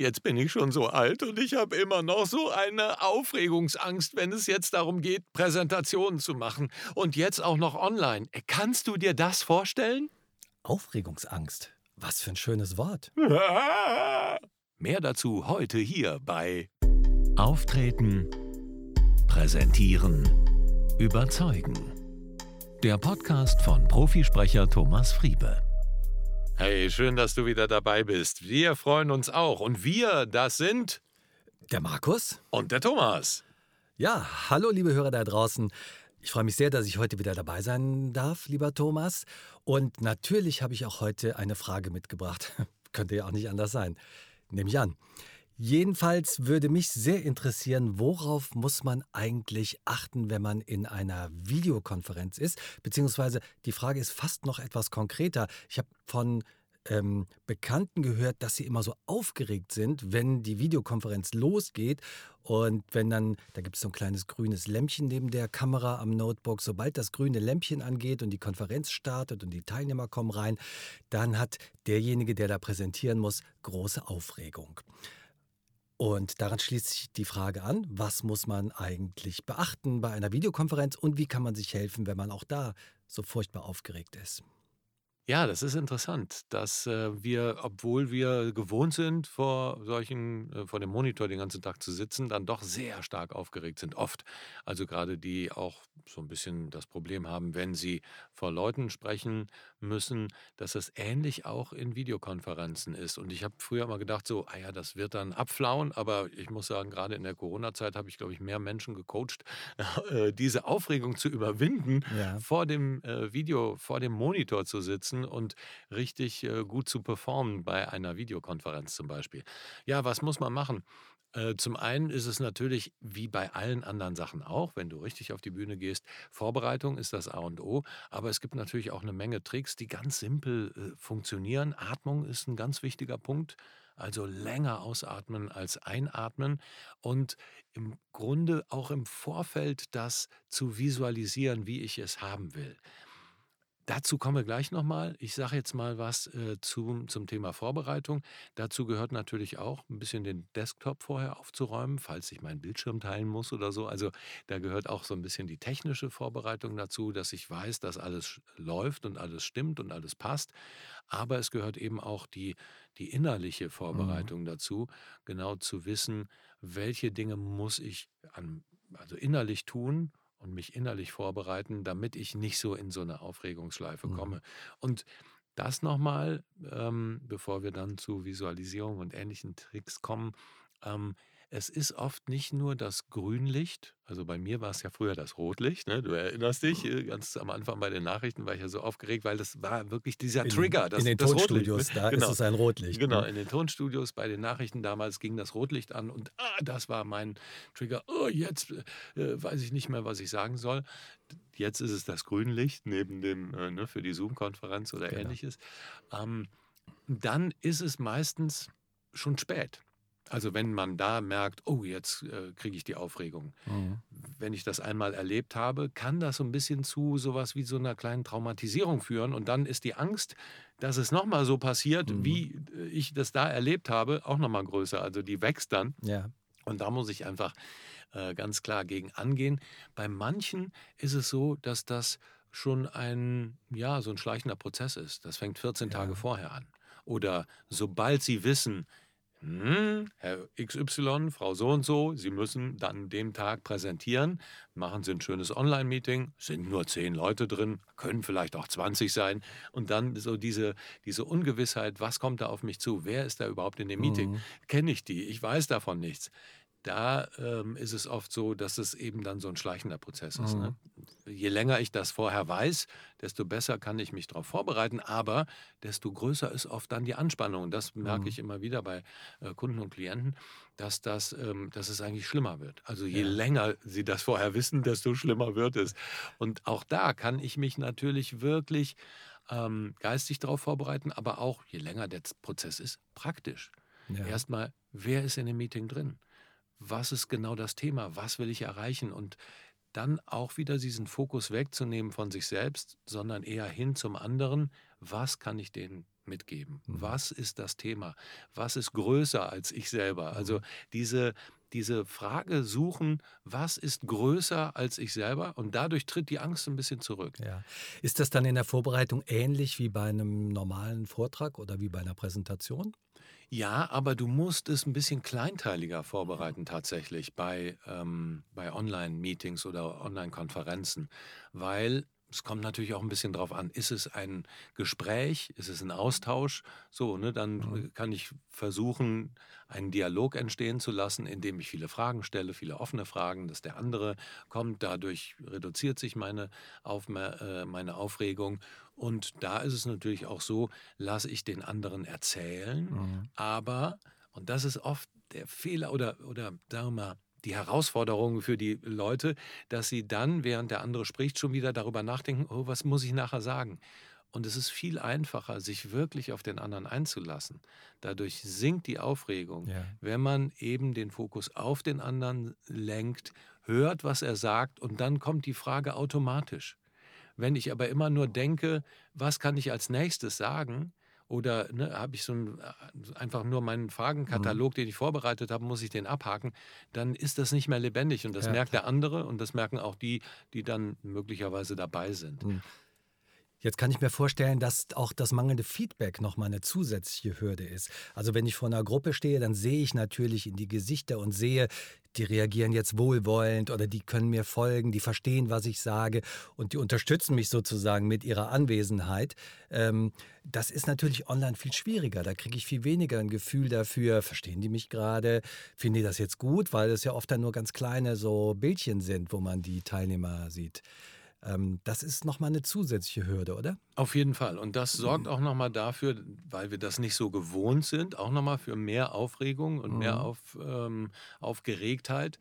Jetzt bin ich schon so alt und ich habe immer noch so eine Aufregungsangst, wenn es jetzt darum geht, Präsentationen zu machen. Und jetzt auch noch online. Kannst du dir das vorstellen? Aufregungsangst. Was für ein schönes Wort. Mehr dazu heute hier bei Auftreten, Präsentieren, Überzeugen. Der Podcast von Profisprecher Thomas Friebe. Hey, schön, dass du wieder dabei bist. Wir freuen uns auch. Und wir, das sind der Markus und der Thomas. Ja, hallo liebe Hörer da draußen. Ich freue mich sehr, dass ich heute wieder dabei sein darf, lieber Thomas. Und natürlich habe ich auch heute eine Frage mitgebracht. Könnte ja auch nicht anders sein. Nehme ich an. Jedenfalls würde mich sehr interessieren, worauf muss man eigentlich achten, wenn man in einer Videokonferenz ist? Beziehungsweise die Frage ist fast noch etwas konkreter. Ich habe von ähm, Bekannten gehört, dass sie immer so aufgeregt sind, wenn die Videokonferenz losgeht und wenn dann, da gibt es so ein kleines grünes Lämpchen neben der Kamera am Notebook, sobald das grüne Lämpchen angeht und die Konferenz startet und die Teilnehmer kommen rein, dann hat derjenige, der da präsentieren muss, große Aufregung. Und daran schließt sich die Frage an, was muss man eigentlich beachten bei einer Videokonferenz und wie kann man sich helfen, wenn man auch da so furchtbar aufgeregt ist. Ja, das ist interessant, dass äh, wir, obwohl wir gewohnt sind, vor solchen, äh, vor dem Monitor den ganzen Tag zu sitzen, dann doch sehr stark aufgeregt sind, oft. Also gerade die auch so ein bisschen das Problem haben, wenn sie vor Leuten sprechen müssen, dass das ähnlich auch in Videokonferenzen ist. Und ich habe früher mal gedacht, so, ah ja, das wird dann abflauen, aber ich muss sagen, gerade in der Corona-Zeit habe ich, glaube ich, mehr Menschen gecoacht, äh, diese Aufregung zu überwinden, Ja. vor dem äh, Video, vor dem Monitor zu sitzen und richtig äh, gut zu performen bei einer Videokonferenz zum Beispiel. Ja, was muss man machen? Äh, zum einen ist es natürlich wie bei allen anderen Sachen auch, wenn du richtig auf die Bühne gehst, Vorbereitung ist das A und O, aber es gibt natürlich auch eine Menge Tricks, die ganz simpel äh, funktionieren. Atmung ist ein ganz wichtiger Punkt, also länger ausatmen als einatmen und im Grunde auch im Vorfeld das zu visualisieren, wie ich es haben will. Dazu kommen wir gleich nochmal. Ich sage jetzt mal was äh, zum, zum Thema Vorbereitung. Dazu gehört natürlich auch ein bisschen den Desktop vorher aufzuräumen, falls ich meinen Bildschirm teilen muss oder so. Also da gehört auch so ein bisschen die technische Vorbereitung dazu, dass ich weiß, dass alles läuft und alles stimmt und alles passt. Aber es gehört eben auch die, die innerliche mhm. Vorbereitung mhm. dazu, genau zu wissen, welche Dinge muss ich an, also innerlich tun und mich innerlich vorbereiten, damit ich nicht so in so eine Aufregungsschleife mhm. komme. Und das nochmal, ähm, bevor wir dann zu Visualisierung und ähnlichen Tricks kommen, ähm, es ist oft nicht nur das Grünlicht, also bei mir war es ja früher das Rotlicht, ne? du erinnerst dich, äh, ganz am Anfang bei den Nachrichten war ich ja so aufgeregt, weil das war wirklich dieser Trigger. Das, in den das Tonstudios, Rotlicht. da genau. ist es ein Rotlicht. Genau, in den Tonstudios bei den Nachrichten damals ging das Rotlicht an und ah, das war mein Trigger. Oh, jetzt äh, weiß ich nicht mehr, was ich sagen soll. Jetzt ist es das Grünlicht neben dem, äh, ne, für die Zoom-Konferenz oder genau. ähnliches. Ähm, dann ist es meistens schon spät. Also wenn man da merkt, oh, jetzt äh, kriege ich die Aufregung. Mhm. Wenn ich das einmal erlebt habe, kann das so ein bisschen zu sowas wie so einer kleinen Traumatisierung führen. Und dann ist die Angst, dass es nochmal so passiert, mhm. wie äh, ich das da erlebt habe, auch nochmal größer. Also die wächst dann. Ja. Und da muss ich einfach äh, ganz klar gegen angehen. Bei manchen ist es so, dass das schon ein, ja, so ein schleichender Prozess ist. Das fängt 14 ja. Tage vorher an. Oder sobald sie wissen, hm, Herr XY, Frau so und so, Sie müssen dann den Tag präsentieren. Machen Sie ein schönes Online-Meeting, sind nur zehn Leute drin, können vielleicht auch 20 sein. Und dann so diese, diese Ungewissheit, was kommt da auf mich zu? Wer ist da überhaupt in dem Meeting? Mhm. Kenne ich die? Ich weiß davon nichts da ähm, ist es oft so, dass es eben dann so ein schleichender Prozess ist. Ne? Mhm. Ne? Je länger ich das vorher weiß, desto besser kann ich mich darauf vorbereiten, aber desto größer ist oft dann die Anspannung. Und das merke mhm. ich immer wieder bei äh, Kunden und Klienten, dass, das, ähm, dass es eigentlich schlimmer wird. Also je ja. länger sie das vorher wissen, desto schlimmer wird es. Und auch da kann ich mich natürlich wirklich ähm, geistig darauf vorbereiten, aber auch, je länger der Prozess ist, praktisch. Ja. Erstmal, wer ist in dem Meeting drin? Was ist genau das Thema, was will ich erreichen und dann auch wieder diesen Fokus wegzunehmen von sich selbst, sondern eher hin zum anderen, was kann ich den mitgeben. Mhm. Was ist das Thema? Was ist größer als ich selber? Also mhm. diese, diese Frage suchen, was ist größer als ich selber? Und dadurch tritt die Angst ein bisschen zurück. Ja. Ist das dann in der Vorbereitung ähnlich wie bei einem normalen Vortrag oder wie bei einer Präsentation? Ja, aber du musst es ein bisschen kleinteiliger vorbereiten tatsächlich bei, ähm, bei Online-Meetings oder Online-Konferenzen, weil es kommt natürlich auch ein bisschen drauf an, ist es ein Gespräch, ist es ein Austausch? So, ne, dann mhm. kann ich versuchen, einen Dialog entstehen zu lassen, indem ich viele Fragen stelle, viele offene Fragen, dass der andere kommt. Dadurch reduziert sich meine, Aufmer äh, meine Aufregung. Und da ist es natürlich auch so, lasse ich den anderen erzählen, mhm. aber, und das ist oft der Fehler oder, oder sagen wir mal, die Herausforderung für die Leute, dass sie dann, während der andere spricht, schon wieder darüber nachdenken, oh, was muss ich nachher sagen? Und es ist viel einfacher, sich wirklich auf den anderen einzulassen. Dadurch sinkt die Aufregung, ja. wenn man eben den Fokus auf den anderen lenkt, hört, was er sagt und dann kommt die Frage automatisch. Wenn ich aber immer nur denke, was kann ich als nächstes sagen, oder ne, habe ich so ein, äh, einfach nur meinen Fragenkatalog, mhm. den ich vorbereitet habe, muss ich den abhaken, dann ist das nicht mehr lebendig. Und das ja, merkt der andere und das merken auch die, die dann möglicherweise dabei sind. Mhm. Jetzt kann ich mir vorstellen, dass auch das mangelnde Feedback nochmal eine zusätzliche Hürde ist. Also wenn ich vor einer Gruppe stehe, dann sehe ich natürlich in die Gesichter und sehe, die reagieren jetzt wohlwollend oder die können mir folgen, die verstehen, was ich sage und die unterstützen mich sozusagen mit ihrer Anwesenheit. Ähm, das ist natürlich online viel schwieriger. Da kriege ich viel weniger ein Gefühl dafür, verstehen die mich gerade, finden die das jetzt gut, weil es ja oft dann nur ganz kleine so Bildchen sind, wo man die Teilnehmer sieht. Ähm, das ist nochmal eine zusätzliche Hürde, oder? Auf jeden Fall. Und das sorgt mhm. auch nochmal dafür, weil wir das nicht so gewohnt sind, auch nochmal für mehr Aufregung und mhm. mehr auf, ähm, Aufgeregtheit.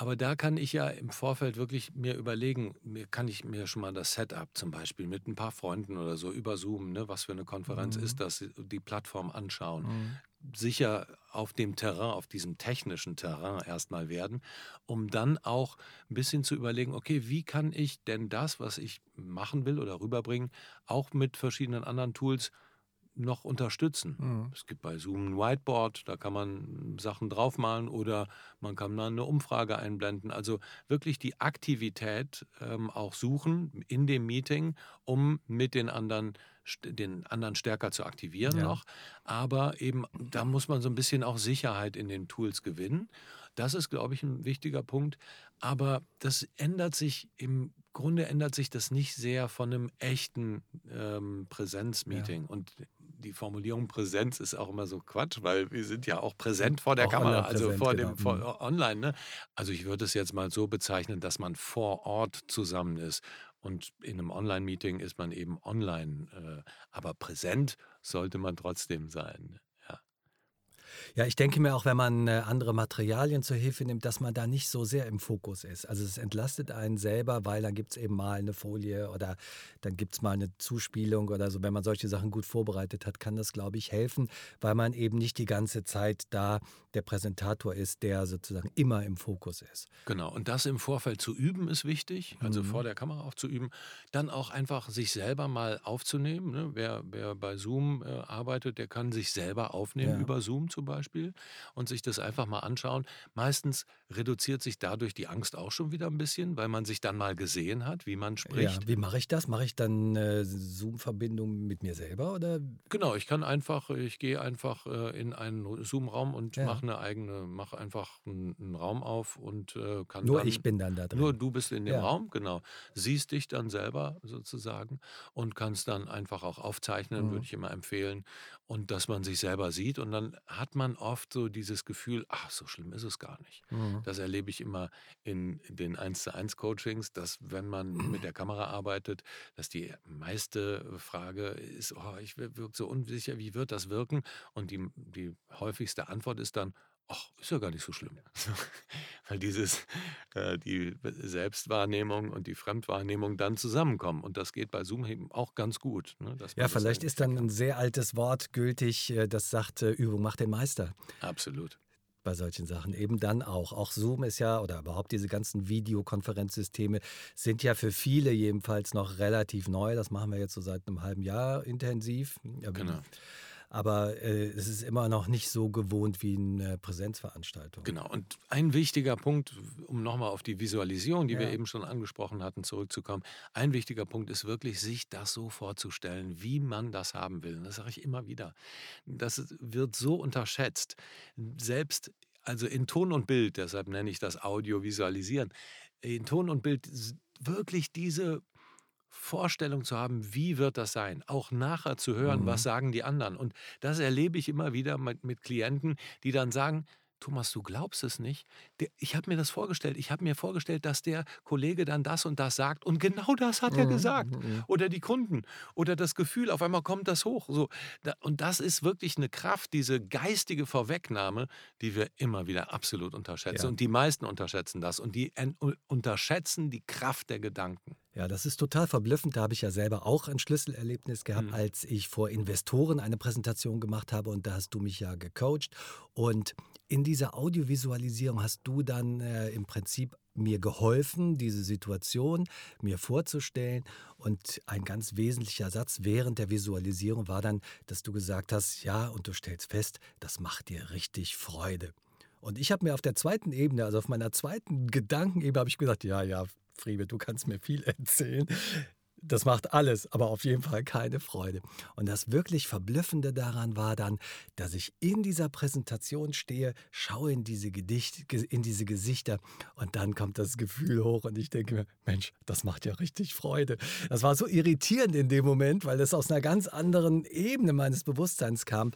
Aber da kann ich ja im Vorfeld wirklich mir überlegen, mir kann ich mir schon mal das Setup zum Beispiel mit ein paar Freunden oder so über Zoom, ne, was für eine Konferenz mhm. ist das, die Plattform anschauen. Mhm sicher auf dem Terrain, auf diesem technischen Terrain erstmal werden, um dann auch ein bisschen zu überlegen, okay, wie kann ich denn das, was ich machen will oder rüberbringen, auch mit verschiedenen anderen Tools noch unterstützen. Mhm. Es gibt bei Zoom ein Whiteboard, da kann man Sachen draufmalen oder man kann dann eine Umfrage einblenden. Also wirklich die Aktivität ähm, auch suchen in dem Meeting, um mit den anderen den anderen stärker zu aktivieren ja. noch. Aber eben, da muss man so ein bisschen auch Sicherheit in den Tools gewinnen. Das ist, glaube ich, ein wichtiger Punkt. Aber das ändert sich im Grunde ändert sich das nicht sehr von einem echten ähm, Präsenzmeeting. Ja. Und die Formulierung Präsenz ist auch immer so Quatsch, weil wir sind ja auch präsent vor der auch Kamera, also vor dem genau. vor, mhm. online. Ne? Also ich würde es jetzt mal so bezeichnen, dass man vor Ort zusammen ist. Und in einem Online-Meeting ist man eben online, äh, aber präsent sollte man trotzdem sein. Ja, ich denke mir auch, wenn man äh, andere Materialien zur Hilfe nimmt, dass man da nicht so sehr im Fokus ist. Also es entlastet einen selber, weil dann gibt es eben mal eine Folie oder dann gibt es mal eine Zuspielung oder so. Wenn man solche Sachen gut vorbereitet hat, kann das, glaube ich, helfen, weil man eben nicht die ganze Zeit da der Präsentator ist, der sozusagen immer im Fokus ist. Genau, und das im Vorfeld zu üben ist wichtig, also mhm. vor der Kamera auch zu üben. Dann auch einfach sich selber mal aufzunehmen. Ne? Wer, wer bei Zoom äh, arbeitet, der kann sich selber aufnehmen ja. über Zoom zum Beispiel und sich das einfach mal anschauen. Meistens reduziert sich dadurch die Angst auch schon wieder ein bisschen, weil man sich dann mal gesehen hat, wie man spricht. Ja, wie mache ich das? Mache ich dann äh, Zoom-Verbindung mit mir selber oder? Genau, ich kann einfach, ich gehe einfach äh, in einen Zoom-Raum und ja. mache eine eigene, mache einfach einen, einen, Raum auf und äh, kann nur dann, ich bin dann da drin. Nur du bist in dem ja. Raum, genau. Siehst dich dann selber sozusagen und kannst dann einfach auch aufzeichnen, mhm. würde ich immer empfehlen und dass man sich selber sieht und dann hat man oft so dieses Gefühl, ach, so schlimm ist es gar nicht. Mhm. Das erlebe ich immer in den 1 zu 1 Coachings, dass wenn man mit der Kamera arbeitet, dass die meiste Frage ist, oh, ich wirke so unsicher, wie wird das wirken? Und die, die häufigste Antwort ist dann, ach, ist ja gar nicht so schlimm. Weil dieses, äh, die Selbstwahrnehmung und die Fremdwahrnehmung dann zusammenkommen. Und das geht bei Zoom eben auch ganz gut. Ne, ja, vielleicht ist dann ein sehr altes Wort gültig, äh, das sagt, äh, Übung macht den Meister. Absolut. bei solchen Sachen. Eben dann auch. Auch Zoom ist ja, oder überhaupt diese ganzen Videokonferenzsysteme sind ja für viele jedenfalls noch relativ neu. Das machen wir jetzt so seit einem halben Jahr intensiv. Genau aber äh, es ist immer noch nicht so gewohnt wie eine Präsenzveranstaltung. Genau. Und ein wichtiger Punkt, um nochmal auf die Visualisierung, die ja. wir eben schon angesprochen hatten, zurückzukommen. Ein wichtiger Punkt ist wirklich, sich das so vorzustellen, wie man das haben will. Und das sage ich immer wieder. Das wird so unterschätzt. Selbst also in Ton und Bild, deshalb nenne ich das Audiovisualisieren, in Ton und Bild wirklich diese Vorstellung zu haben, wie wird das sein? Auch nachher zu hören, mhm. was sagen die anderen. Und das erlebe ich immer wieder mit, mit Klienten, die dann sagen, Thomas, du glaubst es nicht. Der, ich habe mir das vorgestellt. Ich habe mir vorgestellt, dass der Kollege dann das und das sagt. Und genau das hat er mhm. gesagt. Mhm. Oder die Kunden. Oder das Gefühl, auf einmal kommt das hoch. So, und das ist wirklich eine Kraft, diese geistige Vorwegnahme, die wir immer wieder absolut unterschätzen. Ja. Und die meisten unterschätzen das. Und die unterschätzen die Kraft der Gedanken. Ja, das ist total verblüffend. Da habe ich ja selber auch ein Schlüsselerlebnis gehabt, mhm. als ich vor Investoren eine Präsentation gemacht habe und da hast du mich ja gecoacht. Und in dieser Audiovisualisierung hast du dann äh, im Prinzip mir geholfen, diese Situation mir vorzustellen. Und ein ganz wesentlicher Satz während der Visualisierung war dann, dass du gesagt hast, ja, und du stellst fest, das macht dir richtig Freude. Und ich habe mir auf der zweiten Ebene, also auf meiner zweiten Gedankenebene, habe ich gesagt, ja, ja, Friebe, du kannst mir viel erzählen. Das macht alles, aber auf jeden Fall keine Freude. Und das wirklich Verblüffende daran war dann, dass ich in dieser Präsentation stehe, schaue in diese, Gedicht, in diese Gesichter und dann kommt das Gefühl hoch und ich denke mir, Mensch, das macht ja richtig Freude. Das war so irritierend in dem Moment, weil es aus einer ganz anderen Ebene meines Bewusstseins kam.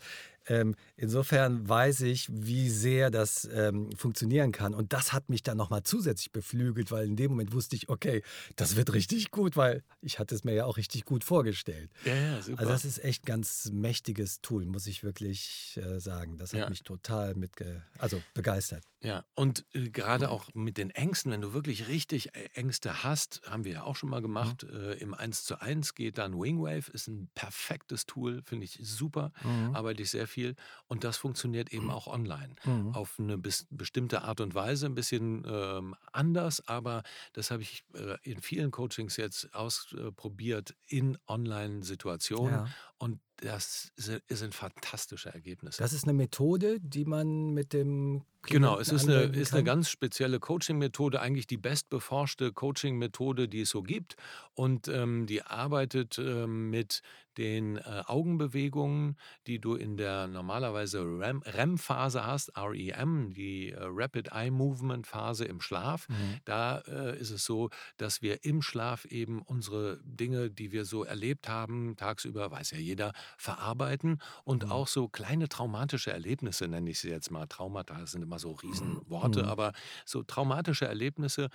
Ähm, insofern weiß ich, wie sehr das ähm, funktionieren kann. Und das hat mich dann nochmal zusätzlich beflügelt, weil in dem Moment wusste ich, okay, das wird richtig gut, weil ich hatte es mir ja auch richtig gut vorgestellt. Ja, ja, super. Also das ist echt ein ganz mächtiges Tool, muss ich wirklich äh, sagen. Das hat ja. mich total mitge also begeistert. Ja, und äh, gerade auch mit den Ängsten, wenn du wirklich richtig äh, Ängste hast, haben wir ja auch schon mal gemacht, mhm. äh, im 1 zu 1 geht dann Wingwave, ist ein perfektes Tool, finde ich super, mhm. arbeite ich sehr viel und das funktioniert eben auch online. Mhm. Auf eine bis, bestimmte Art und Weise, ein bisschen ähm, anders, aber das habe ich äh, in vielen Coachings jetzt ausprobiert in Online-Situationen ja. Und das sind fantastische Ergebnisse. Das ist eine Methode, die man mit dem Genau, es ist eine, ist eine ganz spezielle Coaching-Methode, eigentlich die bestbeforschte Coaching-Methode, die es so gibt. Und ähm, die arbeitet ähm, mit den äh, Augenbewegungen, die du in der normalerweise REM-Phase hast, REM, die äh, Rapid Eye Movement Phase im Schlaf. Mhm. Da äh, ist es so, dass wir im Schlaf eben unsere Dinge, die wir so erlebt haben, tagsüber, weiß ja jeder, verarbeiten und mhm. auch so kleine traumatische Erlebnisse, nenne ich sie jetzt mal. Traumata sind immer so Riesenworte, mhm. aber so traumatische Erlebnisse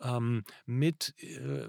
ähm, mit, äh,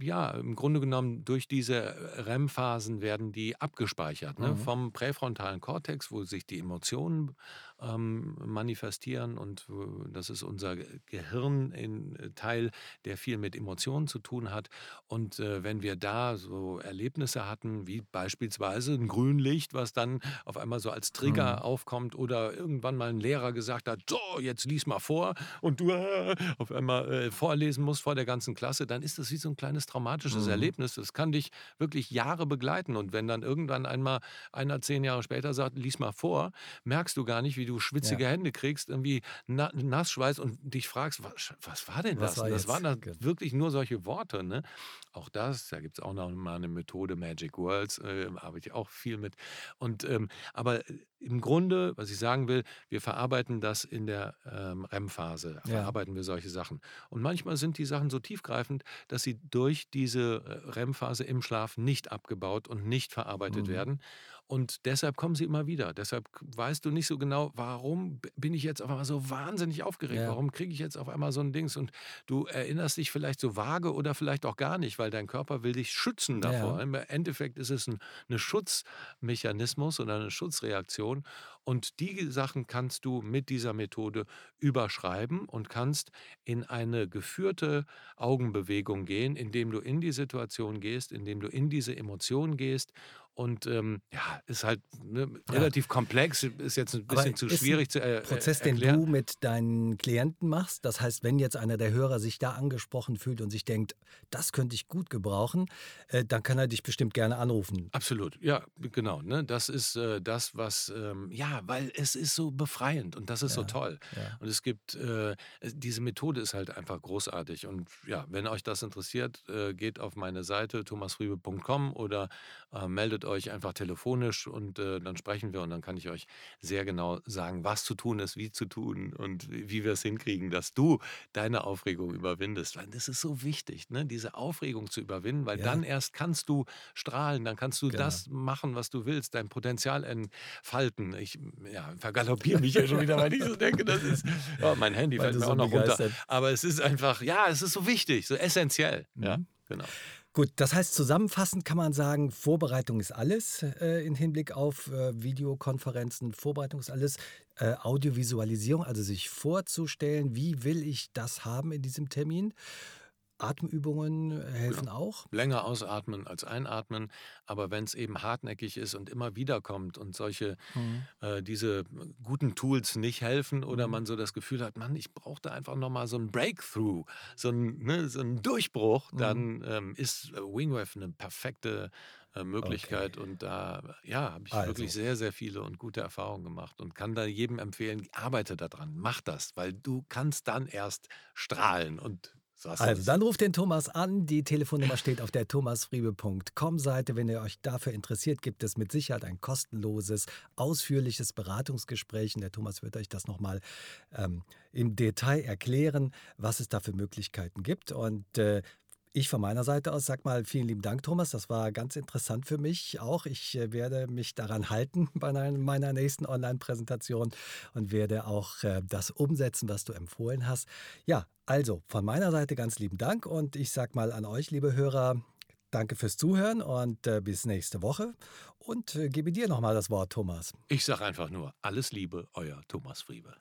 ja, im Grunde genommen durch diese REM-Phasen werden die abgespeichert. Ne? Mhm. Vom präfrontalen Kortex, wo sich die Emotionen ähm, manifestieren und das ist unser Gehirn in äh, Teil, der viel mit Emotionen zu tun hat. Und äh, wenn wir da so Erlebnisse hatten, wie beispielsweise ein Grünlicht, was dann auf einmal so als Trigger mhm. aufkommt oder irgendwann mal ein Lehrer gesagt hat, so, jetzt lies mal vor und du äh, auf einmal äh, vorlesen musst vor der ganzen Klasse, dann ist das wie so ein kleines traumatisches mhm. Erlebnis. Das kann dich wirklich Jahre begleiten. Und wenn dann irgendwann einmal einer zehn Jahre später sagt, lies mal vor, merkst du gar nicht, wie du schwitzige ja. Hände kriegst, irgendwie na, Nassschweiß und dich fragst, was, was war denn das? War das waren dann wirklich nur solche Worte. Ne? Auch das, da gibt es auch noch mal eine Methode, Magic Worlds, äh, arbeite ich auch viel mit. Und ähm, aber äh, im Grunde, was ich sagen will, wir verarbeiten das in der ähm, REM-Phase, verarbeiten ja. wir solche Sachen. Und manchmal sind die Sachen so tiefgreifend, dass sie durch diese äh, REM-Phase im Schlaf nicht abgebaut und nicht verarbeitet mhm. werden. Und deshalb kommen sie immer wieder. Deshalb weißt du nicht so genau, warum bin ich jetzt auf einmal so wahnsinnig aufgeregt? Ja. Warum kriege ich jetzt auf einmal so ein Dings? Und du erinnerst dich vielleicht so vage oder vielleicht auch gar nicht, weil dein Körper will dich schützen davor. Ja. Im Endeffekt ist es ein, ein Schutzmechanismus oder eine Schutzreaktion. Und die Sachen kannst du mit dieser Methode überschreiben und kannst in eine geführte Augenbewegung gehen, indem du in die Situation gehst, indem du in diese Emotion gehst und ähm, ja, ist halt ne, Ja. relativ komplex, ist jetzt ein Aber bisschen zu ist ein schwierig zu äh, Prozess, äh, den erklären. du mit deinen Klienten machst. Das heißt, wenn jetzt einer der Hörer sich da angesprochen fühlt und sich denkt, das könnte ich gut gebrauchen, äh, dann kann er dich bestimmt gerne anrufen. Absolut, ja, genau. Ne? Das ist äh, das, was, ähm, ja, weil es ist so befreiend und das ist so Ja, toll. ja. Und es gibt, äh, diese Methode ist halt einfach großartig. Und ja, wenn euch das interessiert, äh, geht auf meine Seite thomasfriebe.com oder äh, meldet euch einfach telefonisch und äh, dann sprechen wir und dann kann ich euch sehr genau sagen, was zu tun ist, wie zu tun und wie wir es hinkriegen, dass du deine Aufregung überwindest. Weil das ist so wichtig, ne? diese Aufregung zu überwinden, weil Ja. dann erst kannst du strahlen, dann kannst du Genau. das machen, was du willst, dein Potenzial entfalten. Ich ja, vergaloppiere mich ja schon wieder, weil ich so denke, das ist, ja, mein Handy Weil fällt mir so auch noch runter. begeistert- Aber es ist einfach, ja, es ist so wichtig, so essentiell. Ja, Mhm. genau. Gut, das heißt zusammenfassend kann man sagen, Vorbereitung ist alles äh, im Hinblick auf äh, Videokonferenzen. Vorbereitung ist alles. Äh, Audiovisualisierung, also sich vorzustellen, wie will ich das haben in diesem Termin. Atemübungen helfen auch. Länger ausatmen als einatmen, aber wenn es eben hartnäckig ist und immer wieder kommt und solche äh, diese guten Tools nicht helfen oder Mhm. man so das Gefühl hat, Mann, ich brauchte einfach noch mal so ein Breakthrough, so ein, ne, so ein Durchbruch, Mhm. dann ähm, ist äh, Wingwave eine perfekte äh, Möglichkeit Okay. und da ja, habe ich Also. wirklich sehr, sehr viele und gute Erfahrungen gemacht und kann da jedem empfehlen, arbeite daran, mach das, weil du kannst dann erst strahlen und Also dann ruft den Thomas an. Die Telefonnummer steht auf der thomasfriebe.com-Seite. Wenn ihr euch dafür interessiert, gibt es mit Sicherheit ein kostenloses, ausführliches Beratungsgespräch. Und der Thomas wird euch das nochmal ähm, im Detail erklären, was es da für Möglichkeiten gibt. Und äh, ich von meiner Seite aus sag mal vielen lieben Dank, Thomas. Das war ganz interessant für mich auch. Ich äh, werde mich daran halten bei einer- meiner nächsten Online-Präsentation und werde auch äh, das umsetzen, was du empfohlen hast. Ja, also von meiner Seite ganz lieben Dank und ich sag mal an euch, liebe Hörer, danke fürs Zuhören und äh, bis nächste Woche und gebe dir nochmal das Wort, Thomas. Ich sage einfach nur, alles Liebe, euer Thomas Friebe.